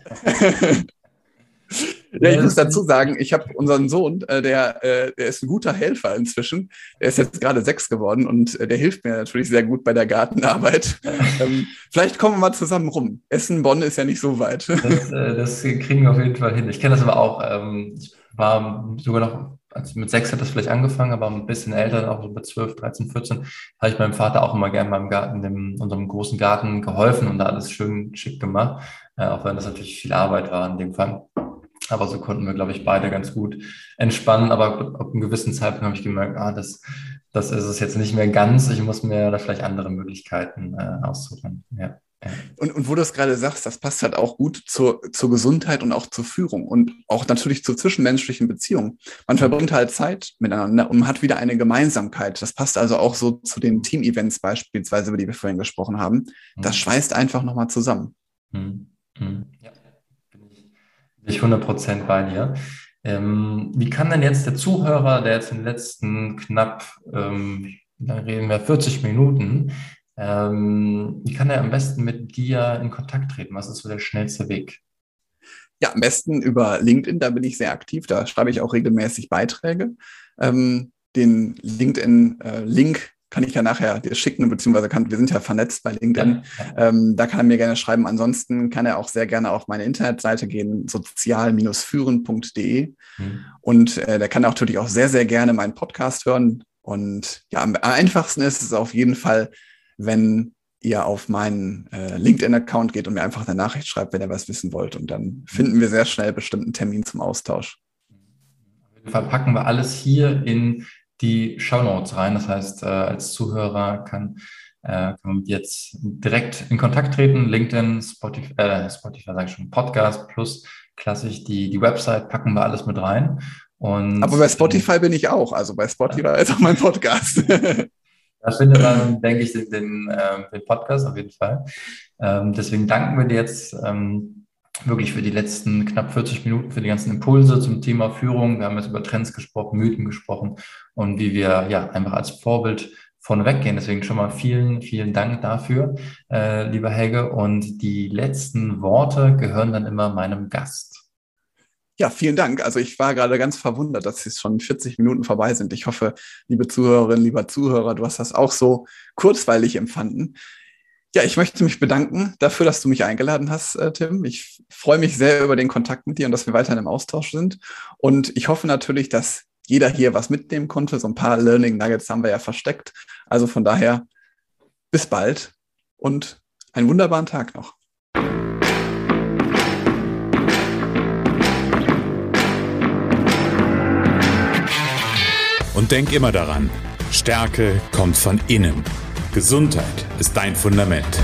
Ja, ich muss dazu sagen, ich habe unseren Sohn, äh, der, äh, der ist ein guter Helfer inzwischen. Der ist jetzt gerade sechs geworden und äh, der hilft mir natürlich sehr gut bei der Gartenarbeit. ähm, vielleicht kommen wir mal zusammen rum. Essen, Bonn ist ja nicht so weit. das, das, kriegen wir auf jeden Fall hin. Ich kenne das aber auch. Ähm, ich war sogar noch, also mit sechs hat das vielleicht angefangen, aber ein bisschen älter, auch so mit zwölf, dreizehn, vierzehn, habe ich meinem Vater auch immer gerne beim Garten, dem, unserem großen Garten geholfen und da alles schön schick gemacht. Auch wenn das natürlich viel Arbeit war in dem Fall. Aber so konnten wir, glaube ich, beide ganz gut entspannen. Aber ab einem gewissen Zeitpunkt habe ich gemerkt, ah, das, das ist es jetzt nicht mehr ganz. Ich muss mir da vielleicht andere Möglichkeiten äh, aussuchen. Ja. Und, und wo du es gerade sagst, das passt halt auch gut zur, zur Gesundheit und auch zur Führung und auch natürlich zur zwischenmenschlichen Beziehung. Man verbringt halt Zeit miteinander und man hat wieder eine Gemeinsamkeit. Das passt also auch so zu den Team-Events beispielsweise, über die wir vorhin gesprochen haben. Das mhm. schweißt einfach nochmal zusammen. Mhm. Mhm. Ja ich 100% bei dir. Ähm, wie kann denn jetzt der Zuhörer, der jetzt in den letzten knapp, ähm, dann reden wir 40 Minuten, ähm, wie kann er am besten mit dir in Kontakt treten? Was ist so der schnellste Weg? Ja, am besten über LinkedIn, da bin ich sehr aktiv, da schreibe ich auch regelmäßig Beiträge. Ähm, den LinkedIn-Link äh, kann ich ja nachher dir schicken, beziehungsweise kann, wir sind ja vernetzt bei LinkedIn. Ja. Ähm, da kann er mir gerne schreiben. Ansonsten kann er auch sehr gerne auf meine Internetseite gehen, sozial-führen.de. Mhm. Und äh, der kann auch natürlich auch sehr, sehr gerne meinen Podcast hören. Und ja, am einfachsten ist es auf jeden Fall, wenn ihr auf meinen äh, LinkedIn-Account geht und mir einfach eine Nachricht schreibt, wenn ihr was wissen wollt. Und dann finden wir sehr schnell bestimmten Termin zum Austausch. Auf jeden Fall packen wir alles hier in die Show Notes rein. Das heißt, äh, als Zuhörer kann, äh, kann man jetzt direkt in Kontakt treten. LinkedIn, Spotify, äh, Spotify sage ich schon, Podcast plus klassisch die, die Website packen wir alles mit rein. Und, Aber bei Spotify bin ich auch. Also bei Spotify ist auch mein Podcast. Da findet man, denke ich, den, den, äh, den Podcast auf jeden Fall. Ähm, deswegen danken wir dir jetzt ähm, wirklich für die letzten knapp 40 Minuten, für die ganzen Impulse zum Thema Führung. Wir haben jetzt über Trends gesprochen, Mythen gesprochen und wie wir ja einfach als Vorbild vorneweg gehen. Deswegen schon mal vielen, vielen Dank dafür, äh, lieber Helge. Und die letzten Worte gehören dann immer meinem Gast. Ja, vielen Dank. Also ich war gerade ganz verwundert, dass es schon 40 Minuten vorbei sind. Ich hoffe, liebe Zuhörerinnen, lieber Zuhörer, du hast das auch so kurzweilig empfanden. Ja, ich möchte mich bedanken dafür, dass du mich eingeladen hast, äh, Tim. Ich freue mich sehr über den Kontakt mit dir und dass wir weiterhin im Austausch sind. Und ich hoffe natürlich, dass jeder hier was mitnehmen konnte. So ein paar Learning Nuggets haben wir ja versteckt. Also von daher, bis bald und einen wunderbaren Tag noch. Und denk immer daran, Stärke kommt von innen. Gesundheit ist dein Fundament.